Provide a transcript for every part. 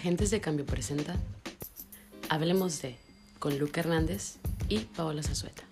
Agentes de Cambio presenta Hablemos de con Luca Hernández y Paola Zazueta.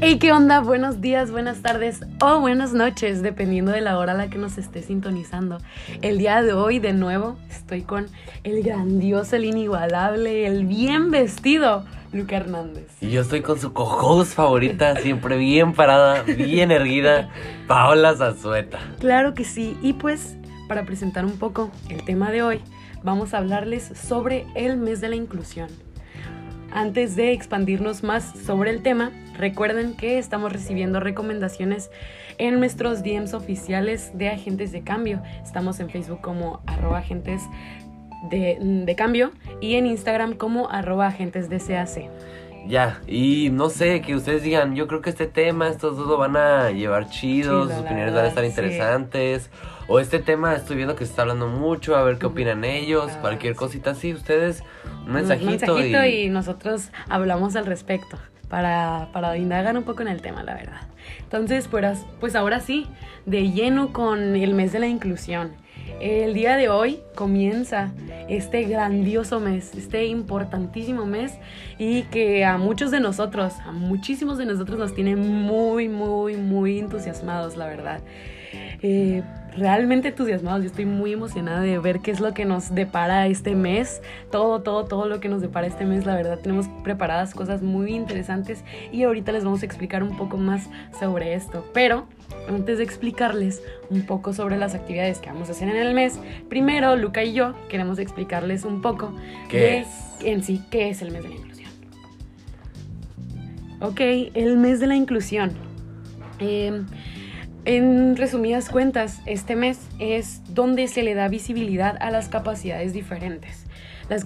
Hey, ¿qué onda? Buenos días, buenas tardes o buenas noches, dependiendo de la hora a la que nos esté sintonizando. El día de hoy, de nuevo, estoy con el grandioso, el inigualable, el bien vestido Luca Hernández. Y yo estoy con su co favorita, siempre bien parada, bien erguida, Paola Zazueta. Claro que sí, y pues para presentar un poco el tema de hoy, vamos a hablarles sobre el mes de la inclusión. Antes de expandirnos más sobre el tema, recuerden que estamos recibiendo recomendaciones en nuestros DMs oficiales de agentes de cambio. Estamos en Facebook como arroba agentes de, cambio y en Instagram como arroba agentes de CAC. Ya, y no sé, que ustedes digan, yo creo que este tema, estos dos lo van a llevar chidos, sus opiniones van a estar interesantes. O este tema estoy viendo que se está hablando mucho, a ver qué opinan ellos, cualquier cosita así, ustedes, un mensajito. Un mensajito y... nosotros hablamos al respecto para, para indagar un poco en el tema, la verdad. Entonces, pues, pues ahora sí, de lleno con el mes de la inclusión. El día de hoy comienza este grandioso mes, este importantísimo mes y que a muchos de nosotros, a muchísimos de nosotros nos tiene muy, muy, muy entusiasmados, la verdad. Eh, realmente entusiasmados. Yo estoy muy emocionada de ver qué es lo que nos depara este mes. Todo, todo, todo lo que nos depara este mes. La verdad, tenemos preparadas cosas muy interesantes y ahorita les vamos a explicar un poco más sobre esto. Pero antes de explicarles un poco sobre las actividades que vamos a hacer en el mes, primero Luca y yo queremos explicarles un poco ¿Qué es? en sí qué es el mes de la inclusión. Ok, el mes de la inclusión. Eh, en resumidas cuentas, este mes es donde se le da visibilidad a las capacidades diferentes. Las,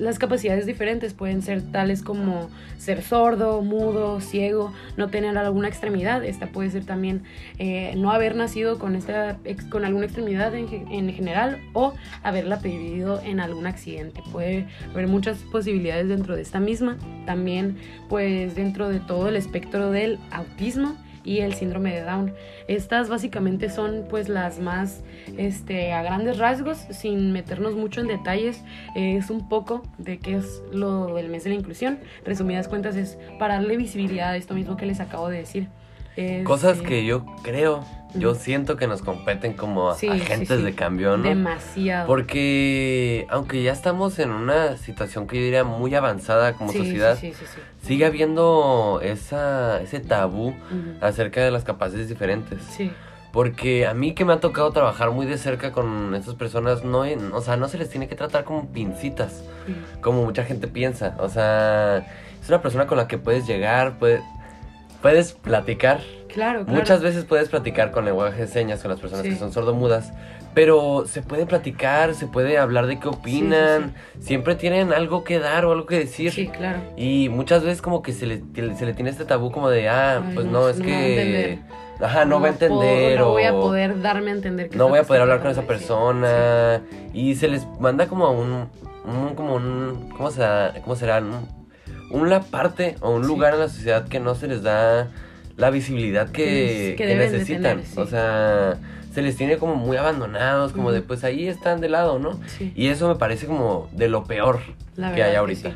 las capacidades diferentes pueden ser tales como ser sordo, mudo, ciego, no tener alguna extremidad. Esta puede ser también eh, no haber nacido con, esta, con alguna extremidad en, en, general o haberla perdido en algún accidente. Puede haber muchas posibilidades dentro de esta misma. También pues dentro de todo el espectro del autismo y el síndrome de Down. Estas básicamente son pues las más este, a grandes rasgos, sin meternos mucho en detalles, es un poco de qué es lo del mes de la inclusión. Resumidas cuentas es para darle visibilidad a esto mismo que les acabo de decir. Cosas este, que yo creo, yo siento que nos competen como agentes de cambio, ¿no? Demasiado. Porque aunque ya estamos en una situación que yo diría muy avanzada como sociedad, sigue habiendo esa, ese tabú acerca de las capacidades diferentes. Sí. Porque a mí que me ha tocado trabajar muy de cerca con estas personas, no, o sea, no se les tiene que tratar como pincitas, como mucha gente piensa. O sea, es una persona con la que puedes llegar, puedes puedes platicar. Claro, claro. Muchas veces puedes platicar con lenguaje de señas con las personas que son sordomudas, pero se puede platicar, se puede hablar de qué opinan, siempre tienen algo que dar o algo que decir. Sí, claro. Y muchas veces como que se le, se le tiene este tabú como de, ah, pues no, es que... Ajá, no, va a entender no voy a poder darme a entender que No voy a poder hablar con esa persona. Y se les manda como un, un como un, ¿cómo será? ¿Cómo será? Una parte o un lugar en la sociedad que no se les da la visibilidad que, necesitan. O sea, se les tiene como muy abandonados, como de pues ahí están de lado, ¿no? Y eso me parece como de lo peor que hay ahorita.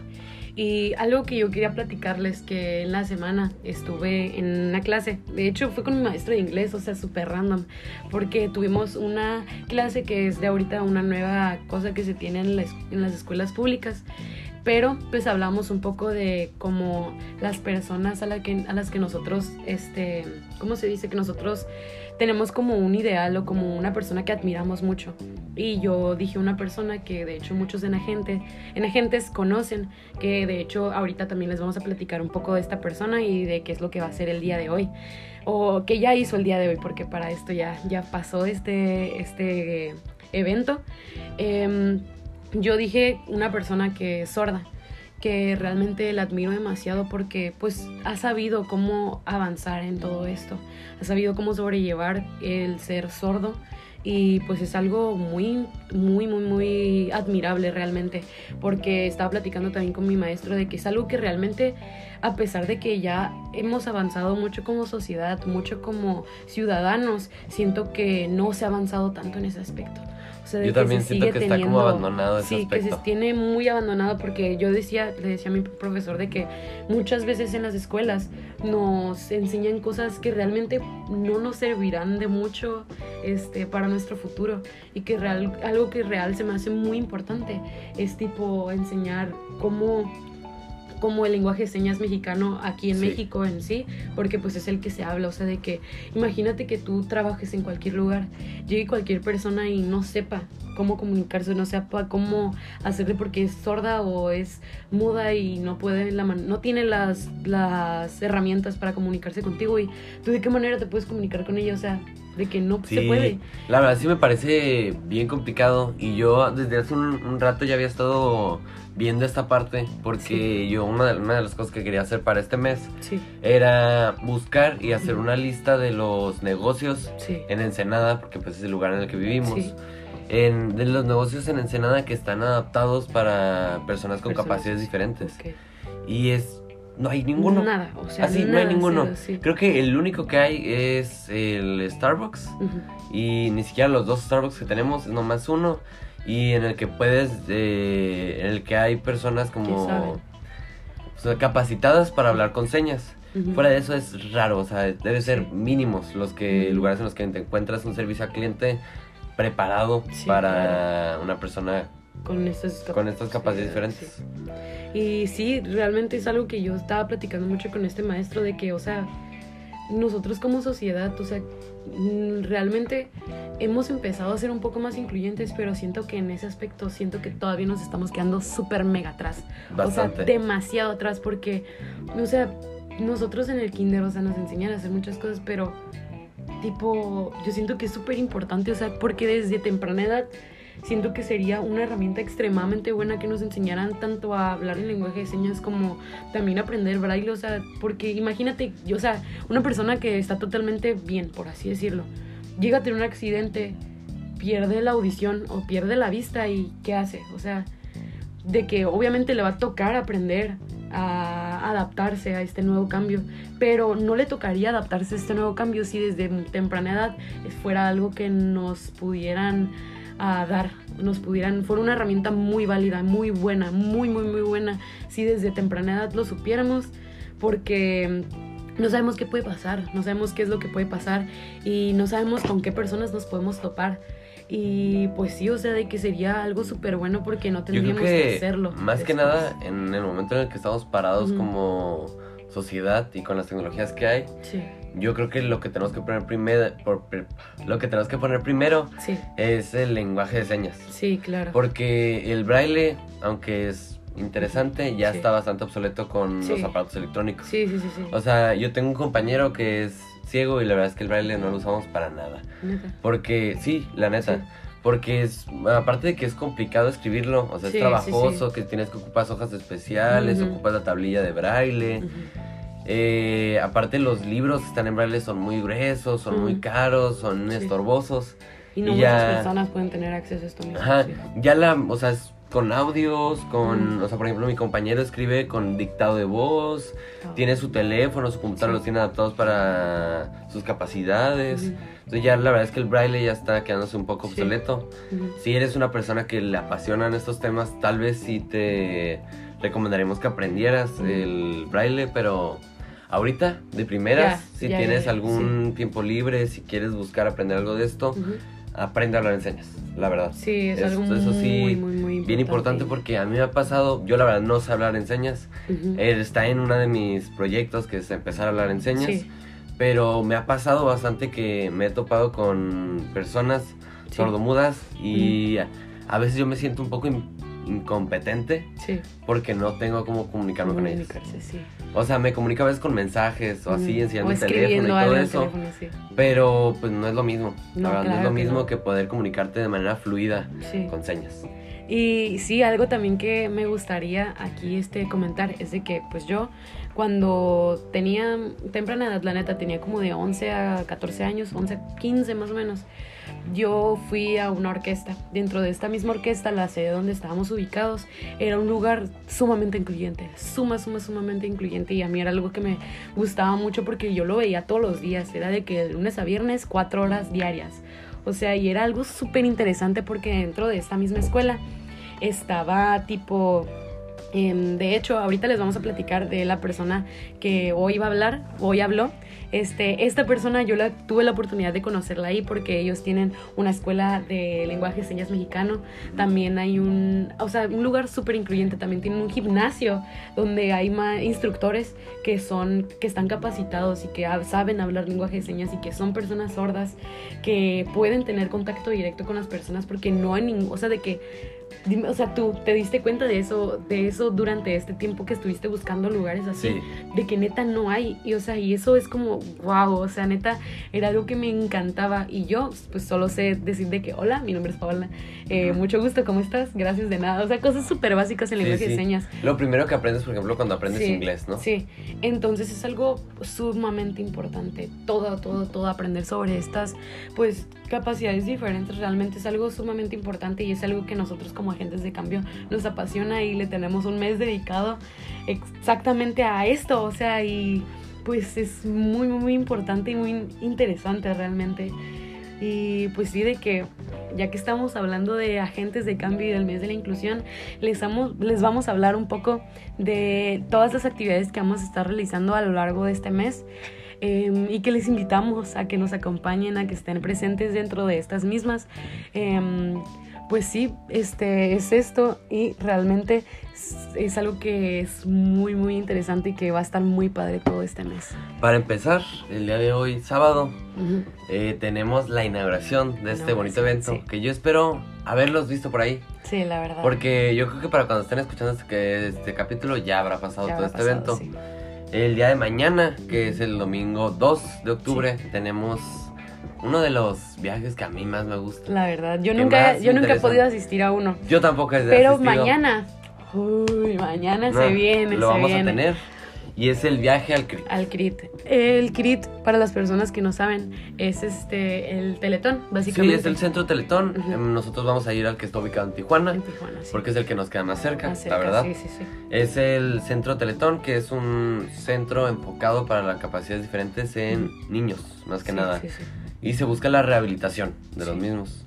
Y algo que yo quería platicarles que en la semana estuve en una clase, de hecho fue con mi maestro de inglés, o sea, súper random, porque tuvimos una clase que es de ahorita una nueva cosa que se tiene en, en las escuelas públicas pero pues hablamos un poco de cómo las personas a, la que, a las que nosotros, este, ¿cómo se dice? Que nosotros tenemos como un ideal o como una persona que admiramos mucho. Y yo dije una persona que de hecho muchos en, agente, en agentes conocen, que de hecho ahorita también les vamos a platicar un poco de esta persona y de qué es lo que va a hacer el día de hoy. O que ya hizo el día de hoy, porque para esto ya, ya pasó este, este evento. Eh, yo dije una persona que es sorda, que realmente la admiro demasiado porque pues ha sabido cómo avanzar en todo esto, ha sabido cómo sobrellevar el ser sordo y pues es algo muy, muy, muy, muy admirable realmente, porque estaba platicando también con mi maestro de que es algo que realmente, a pesar de que ya hemos avanzado mucho como sociedad, mucho como ciudadanos, siento que no se ha avanzado tanto en ese aspecto. O sea, de Yo también se siento que está como abandonado ese Sí, que se tiene muy abandonado porque yo decía, le decía a mi profesor de que muchas veces en las escuelas nos enseñan cosas que realmente no nos servirán de mucho este, para nuestro futuro. Y que real, algo que real se me hace muy importante es tipo enseñar cómo como el lenguaje de señas mexicano aquí en Sí. México en sí, porque pues es el que se habla, o sea, de que imagínate que tú trabajes en cualquier lugar, llegue cualquier persona y no sepa cómo comunicarse, no sepa cómo hacerle porque es sorda o es muda y no puede, la man- no tiene las, las herramientas para comunicarse contigo y tú de qué manera te puedes comunicar con ella, o sea, de que no se puede. La verdad sí me parece bien complicado y yo desde hace un, un rato ya había estado viendo esta parte porque yo una de, una de las cosas que quería hacer para este mes Sí, era buscar y hacer una lista de los negocios sí. en Ensenada, porque pues es el lugar en el que vivimos. Sí. En, de los negocios en Ensenada que están adaptados para personas con Personas, capacidades diferentes. Ok. Y es... No hay ninguno. Nada, o sea, Así, no hay ninguno. cero, sí. Creo que el único que hay es el Starbucks. Y ni siquiera los dos Starbucks que tenemos, es nomás uno. Y en el que puedes, eh, en el que hay personas como o sea, capacitadas para hablar con señas. Fuera de eso es raro, o sea, debe ser Sí. mínimos los que lugares en los que te encuentras un servicio al cliente preparado Sí, para una persona con estas, con estas capacidades diferentes. sí. Y sí, realmente es algo que yo estaba platicando mucho con este maestro de que, o sea, nosotros como sociedad, o sea, mm, realmente hemos empezado a ser un poco más incluyentes, pero siento que en ese aspecto, siento que todavía nos estamos quedando súper mega atrás. Bastante. O sea, demasiado atrás porque, o sea, nosotros en el kinder, o sea, nos enseñan a hacer muchas cosas, pero tipo, yo siento que es súper importante, o sea, porque desde temprana edad siento que sería una herramienta extremadamente buena que nos enseñaran tanto a hablar en lenguaje de señas como también aprender braille, o sea, porque imagínate, o sea, una persona que está totalmente bien, por así decirlo, llega a tener un accidente, pierde la audición o pierde la vista y ¿qué hace? O sea, de que obviamente le va a tocar aprender a adaptarse a este nuevo cambio, pero no le tocaría adaptarse a este nuevo cambio si desde temprana edad fuera algo que nos pudieran a dar, nos pudieran, fuera una herramienta muy válida, muy buena, muy, muy, muy buena, si desde temprana edad lo supiéramos, porque no sabemos qué puede pasar, no sabemos qué es lo que puede pasar y no sabemos con qué personas nos podemos topar. Y pues sí, o sea, de que sería algo súper bueno porque no tendríamos que, que hacerlo. más que nada en el momento en el que estamos parados como sociedad y con las tecnologías que hay, Sí, yo creo que lo que tenemos que poner primero, por, lo que tenemos que poner primero sí, es el lenguaje de señas. sí, claro. Porque el braille, aunque es interesante, ya Sí. está bastante obsoleto con Sí. los aparatos electrónicos. Sí, sí, sí, sí. O sea, yo tengo un compañero que es ciego y la verdad es que el braille no lo usamos para nada. Neta. Porque, sí, la neta. Porque es, aparte de que es complicado escribirlo, o sea, es trabajoso, que tienes que ocupar hojas especiales, ocupas la tablilla de braille. Ujú. Eh, aparte los libros que están en braille son muy gruesos, son muy Ujú. caros, son Sí. estorbosos. Y no Y muchas ya- personas pueden tener acceso a esto mismo. Ajá, sí. ya la, o sea, es con audios, con, Ujú. o sea, por ejemplo, mi compañero escribe con dictado de voz, Ah. tiene su teléfono, su computadora Sí. los tiene adaptados para sus capacidades. Entonces ya la verdad es que el braille ya está quedándose un poco Sí. obsoleto. Si eres una persona que le apasionan estos temas, tal vez sí te recomendaremos que aprendieras el braille, pero ahorita, de primeras, Ya, si ya, tienes ya, algún tiempo libre, si quieres buscar aprender algo de esto, aprende a hablar en señas, la verdad. Sí, es Eso- algo eso sí, muy, muy, muy importante. Bien importante porque a mí me ha pasado, yo la verdad no sé hablar en señas, está en uno de mis proyectos que es empezar a hablar en señas, Sí. pero me ha pasado bastante que me he topado con personas sordomudas y a, a veces yo me siento un poco in- incompetente porque no tengo cómo comunicarme con comunicarse, sí. O sea, me comunico a veces con mensajes o así, Ujú. enseñando o el teléfono y todo eso, teléfono, sí. pero pues no es lo mismo. No, la verdad, no es claro lo que mismo no. que poder comunicarte de manera fluida Sí. con señas. Y sí, algo también que me gustaría aquí este comentar es de que pues yo cuando tenía temprana edad, la neta, tenía como de 11 a 14 años, 11, 15 más o menos, yo fui a una orquesta. Dentro de esta misma orquesta, la sede donde estábamos ubicados, era un lugar sumamente incluyente, suma, suma, sumamente incluyente y a mí era algo que me gustaba mucho porque yo lo veía todos los días, era de que de lunes a viernes, cuatro horas diarias. O sea, y era algo súper interesante porque dentro de esta misma escuela estaba tipo... em, de hecho, ahorita les vamos a platicar de la persona que hoy va a hablar, hoy habló. Este, esta persona yo la, tuve la oportunidad de conocerla ahí porque ellos tienen una escuela de lenguaje y señas mexicano. También hay un, o sea, un lugar súper incluyente. También tienen un gimnasio donde hay más instructores que son, que están capacitados y que saben hablar lenguaje de señas y que son personas sordas que pueden tener contacto directo con las personas porque no hay ningún, o sea, de que Dime, o sea, tú te diste cuenta de eso, de eso durante este tiempo que estuviste buscando lugares así, Sí. de que neta no hay, y o sea, y eso es como, wow, o sea, neta, era algo que me encantaba, y yo, pues solo sé decir de que, hola, mi nombre es Paola, eh, mucho gusto, ¿cómo estás? Gracias de nada, o sea, cosas súper básicas en Sí, lenguaje de sí. señas. Lo primero que aprendes, por ejemplo, cuando aprendes Sí, inglés, ¿no? Sí, entonces es algo sumamente importante, todo, todo, todo aprender sobre estas, pues, capacidades diferentes, realmente es algo sumamente importante y es algo que nosotros como agentes de cambio nos apasiona y le tenemos un mes dedicado exactamente a esto, o sea, y pues es muy, muy, importante y muy interesante realmente. Y pues sí, de que ya que estamos hablando de agentes de cambio y del mes de la inclusión, les, vamos- les vamos a hablar un poco de todas las actividades que vamos a estar realizando a lo largo de este mes. eh, y que les invitamos a que nos acompañen, a que estén presentes dentro de estas mismas. Em, pues sí, este es esto y realmente es, es algo que es muy muy interesante y que va a estar muy padre todo este mes. Para empezar, el día de hoy, sábado, eh, tenemos la inauguración de este bonito evento sí. que yo espero haberlos visto por ahí. Sí, la verdad. Porque yo creo que para cuando estén escuchando este, que este capítulo ya habrá pasado Ya todo habrá este pasado, evento. sí. El día de mañana, que es el domingo 2 de octubre, tenemos uno de los viajes que a mí más me gusta. La verdad, yo ¿Qué nunca, yo nunca he podido asistir a uno. Yo tampoco he Pero asistido. mañana, uy, mañana No, se viene, Lo se vamos viene. a tener. Y es el viaje al CRIT. Al CRIT. El CRIT, para las personas que no saben, es este el Teletón, Sí, básicamente. es el centro Teletón. Em, Nosotros vamos a ir al que está ubicado en Tijuana. En Tijuana, sí. Porque es el que nos queda más cerca, Más cerca, la verdad. Sí, sí, sí. Es el Centro Teletón, que es un centro enfocado para las capacidades diferentes en niños, más que Sí, nada. sí, sí. Y se busca la rehabilitación de los mismos.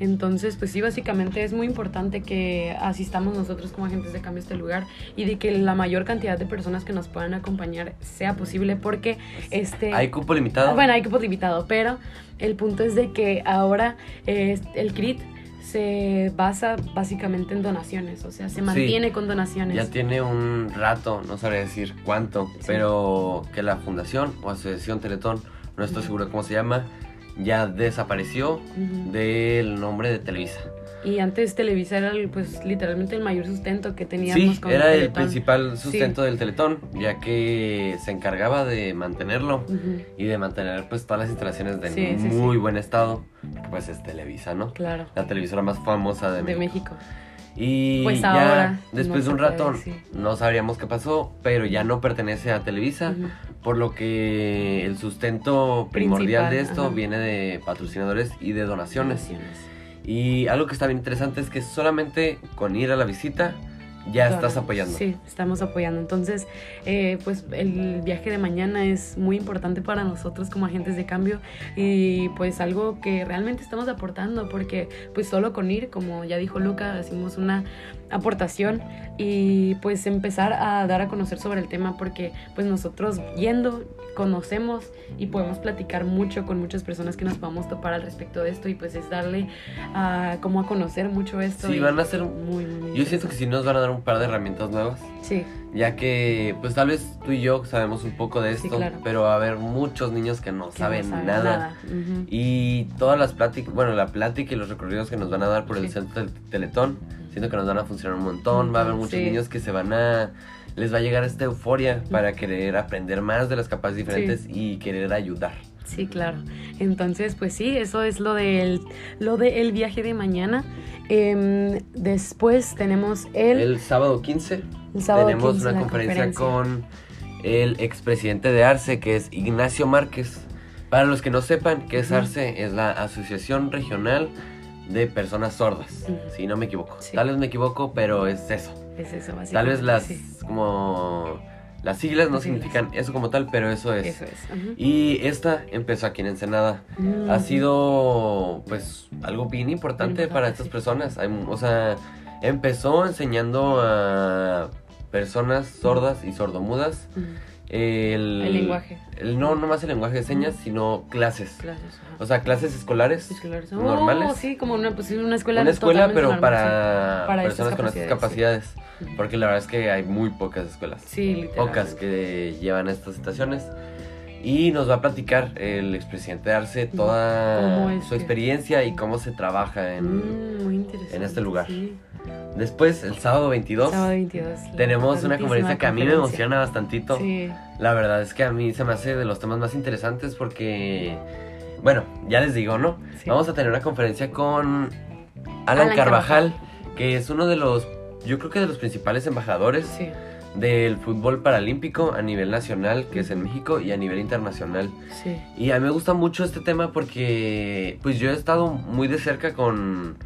Entonces, pues sí, básicamente es muy importante que asistamos nosotros como agentes de cambio a este lugar y de que la mayor cantidad de personas que nos puedan acompañar sea posible porque este... ¿Hay cupo limitado? Bueno, hay cupo limitado, pero el punto es de que ahora eh, el CRIT se basa básicamente en donaciones, o sea, se mantiene con donaciones. Ya tiene un rato, no sabré decir cuánto, Sí. pero que la fundación o asociación Teletón, no estoy seguro de cómo se llama, ya desapareció del nombre de Televisa. Y antes Televisa era el, pues literalmente el mayor sustento que teníamos Sí, era el principal sustento del Teletón, ya que se encargaba de mantenerlo y de mantener pues todas las instalaciones de Sí, sí, muy buen estado, pues es Televisa, ¿no? Claro, La televisora más famosa de, de México. México. Y Pues ya ahora después no de un rato no sabríamos qué pasó, pero ya no pertenece a Televisa. Por lo que el sustento primordial de esto ajá. viene de patrocinadores y de donaciones. Donaciones. Y algo que está bien interesante es que solamente con ir a la visita ya estás apoyando. Sí, estamos apoyando. Entonces, eh, pues el viaje de mañana es muy importante para nosotros como agentes de cambio y pues algo que realmente estamos aportando porque pues solo con ir, como ya dijo Luca, hicimos una aportación y pues empezar a dar a conocer sobre el tema porque pues nosotros yendo conocemos y podemos platicar mucho con muchas personas que nos podamos topar al respecto de esto y pues es darle a como a conocer mucho esto. Sí, y van a ser- muy, muy, Yo siento que sí nos van a dar un par de herramientas nuevas, Sí, ya que pues tal vez tú y yo sabemos un poco de Sí, esto, claro. pero va a haber muchos niños que no que saben, no nada. Y todas las pláticas, bueno, la plática y los recorridos que nos van a dar por el centro del Teletón, siento que nos van a funcionar un montón. Va a haber muchos Sí. niños que se van a. Les va a llegar esta euforia para querer aprender más de las capacidades diferentes y querer ayudar. Sí, claro. Entonces, pues sí, eso es lo del lo del viaje de mañana. Em, después tenemos el, El sábado 15 el sábado tenemos 15, una conferencia, con el expresidente de Arce, que es Ignacio Márquez. Para los que no sepan qué es. Arce, es la Asociación Regional de Personas Sordas, si no me equivoco. Sí. Tal vez me equivoco, pero es eso. Es eso, básicamente. Tal vez las sí, como las siglas no significan eso como tal, pero eso es. Eso es. Y esta empezó aquí en Ensenada. Mm, Ha sido pues algo bien importante para estas sí. personas. Hay o sea, empezó enseñando a personas sordas y sordomudas Ujú. el, El lenguaje. el- no, no más el lenguaje de señas, sino clases. Clases. O sea, clases escolares. Escolares. normales. Oh, sí, como una, pues, una escuela. Una escuela, pero para, Para personas con estas capacidades, capacidades. Porque la verdad es que hay muy pocas escuelas. Sí. Pocas que llevan estas situaciones. Y nos va a platicar el expresidente de Arce ¿Cómo toda su experiencia y cómo se trabaja en, Mm, en este lugar. Sí. Después, el sábado 22, Sábado 22. la tenemos una conferencia que a mí me emociona bastantito. Sí. La verdad es que a mí se me hace de los temas más interesantes porque, bueno, ya les digo, ¿no? sí. Vamos a tener una conferencia con Alan, Alan Carvajal, que es uno de los, yo creo que de los principales embajadores Sí, del fútbol paralímpico a nivel nacional, que es en México, y a nivel internacional. sí. Y a mí me gusta mucho este tema porque pues yo he estado muy de cerca con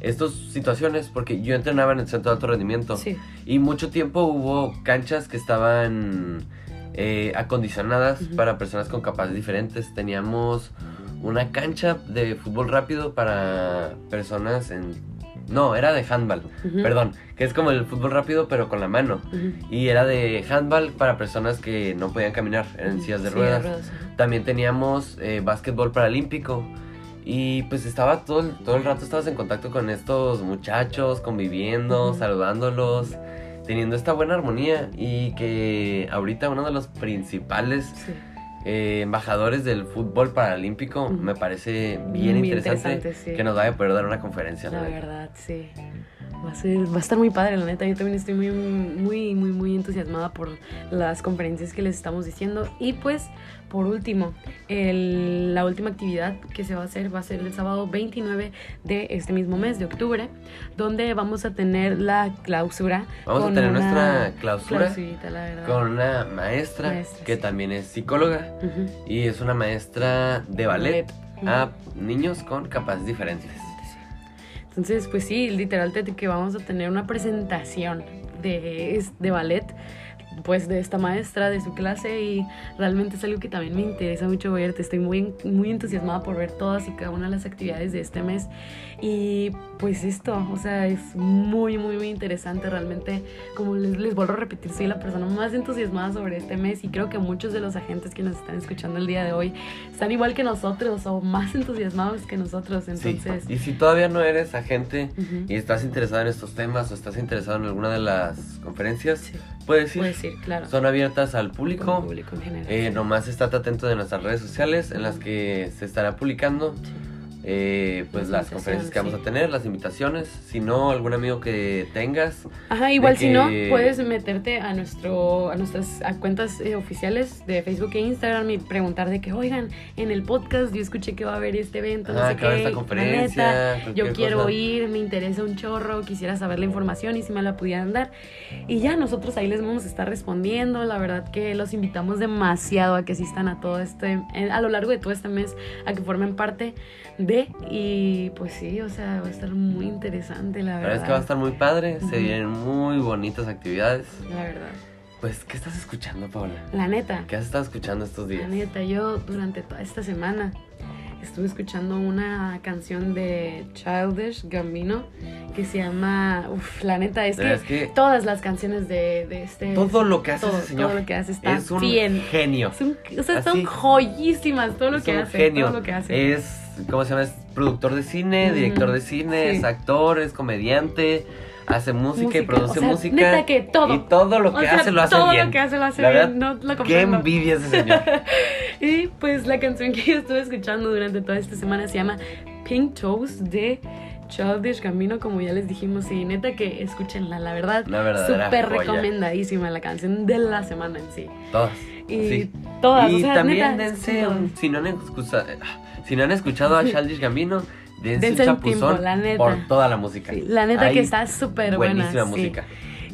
estas situaciones porque yo entrenaba en el centro de alto rendimiento Sí. y mucho tiempo hubo canchas que estaban eh, acondicionadas para personas con capacidades diferentes. Teníamos una cancha de fútbol rápido para personas en... No, era de handball, perdón, que es como el fútbol rápido pero con la mano. Y era de handball para personas que no podían caminar en sillas de Sí, ruedas. También teníamos eh, básquetbol paralímpico. Y pues estaba todo, el- todo el rato estabas en contacto con estos muchachos, conviviendo, saludándolos, teniendo esta buena armonía. Y que ahorita uno de los principales Sí. Eh, embajadores del fútbol paralímpico me parece bien, interesante, interesante, sí. que nos vaya a poder dar una conferencia. La verdad, sí. Va a, ser, va a estar muy padre, la neta. Yo también estoy muy, muy, muy, muy entusiasmada por las conferencias que les estamos diciendo. Y pues, por último, el- la última actividad que se va a hacer va a ser el sábado 29 de este mismo mes, de octubre, donde vamos a tener la clausura. Vamos a tener una nuestra clausura la con una maestra, Maestra, que sí. también es psicóloga y es una maestra de ballet a niños con capacidades diferentes. Entonces, pues sí, literal te- que vamos a tener una presentación de, de ballet, pues de esta maestra, de su clase y realmente es algo que también me interesa mucho ver. Te estoy muy, muy entusiasmada por ver todas y cada una de las actividades de este mes y pues esto, o sea, es muy, muy, muy interesante realmente. Como les, les vuelvo a repetir, soy la persona más entusiasmada sobre este mes y creo que muchos de los agentes que nos están escuchando el día de hoy están igual que nosotros o más entusiasmados que nosotros. Entonces, Sí. Y si todavía no eres agente y estás interesado en estos temas o estás interesado en alguna de las conferencias, Sí, puedes ir. puedes ir, claro. Son abiertas al público. el público en general. Eh, nomás estate atento de nuestras redes sociales en las que se estará publicando Sí. Eh, pues Las conferencias que vamos a invitaciones, tener, las invitaciones. Si no, algún amigo que tengas. Ajá, igual si no, puedes meterte a nuestro a nuestras a cuentas eh, oficiales de Facebook e Instagram y preguntar de que, oigan, en el podcast yo escuché que va a haber este evento, no Ah, sé a qué, esta conferencia. neta, yo quiero cosa. ir, me interesa un chorro, quisiera saber la información y si me la pudieran dar. Y ya nosotros ahí les vamos a estar respondiendo. La verdad que los invitamos demasiado a que asistan a todo este, a lo largo de todo este mes, a que formen parte de. Y pues sí, o sea, va a estar muy interesante, la La verdad. verdad es que va a estar muy padre, se Ujú. vienen muy bonitas actividades. La verdad. Pues, ¿qué estás escuchando, Paula? La neta. ¿Qué has estado escuchando estos La días? neta, yo durante toda esta semana estuve escuchando una canción de Childish Gambino que se llama. Uf, la neta, es La que, verdad es que todas las canciones de, de este. todo lo que hace todo, ese señor todo lo que hace está es un bien. genio. Son, o sea, Así. son joyísimas todo lo Es que un hace. genio. Todo lo que hace. Es, ¿cómo se llama? Es productor de cine, director de cine, sí. es actor, es comediante, hace música, y produce o sea, música. neta que todo. Y todo lo O que sea, hace lo hace todo bien. lo que hace lo hace La bien. verdad, no lo Qué envidia ese señor. Y pues la canción que yo estuve escuchando durante toda esta semana se llama Pink Toes de Childish Camino, como ya les dijimos, y neta que escúchenla, la verdad. Súper recomendadísima la canción de la semana en sí. Todas. Y sí. todas, Y o sea, también neta, dense un, si no han escuchado, si no han escuchado a Childish Gambino, dense, Dense un chapuzón tiempo, la neta. por toda la música. Sí, la neta Hay que está súper buena. buenísima sí. música.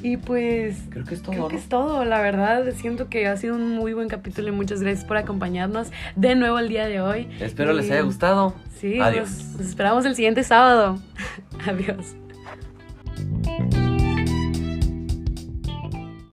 Y pues Creo que es todo. Creo ¿no? que es todo, la verdad. Siento que ha sido un muy buen capítulo y muchas gracias por acompañarnos de nuevo el día de hoy. Espero les haya gustado. Sí, Adiós. nos esperamos el siguiente sábado. Adiós.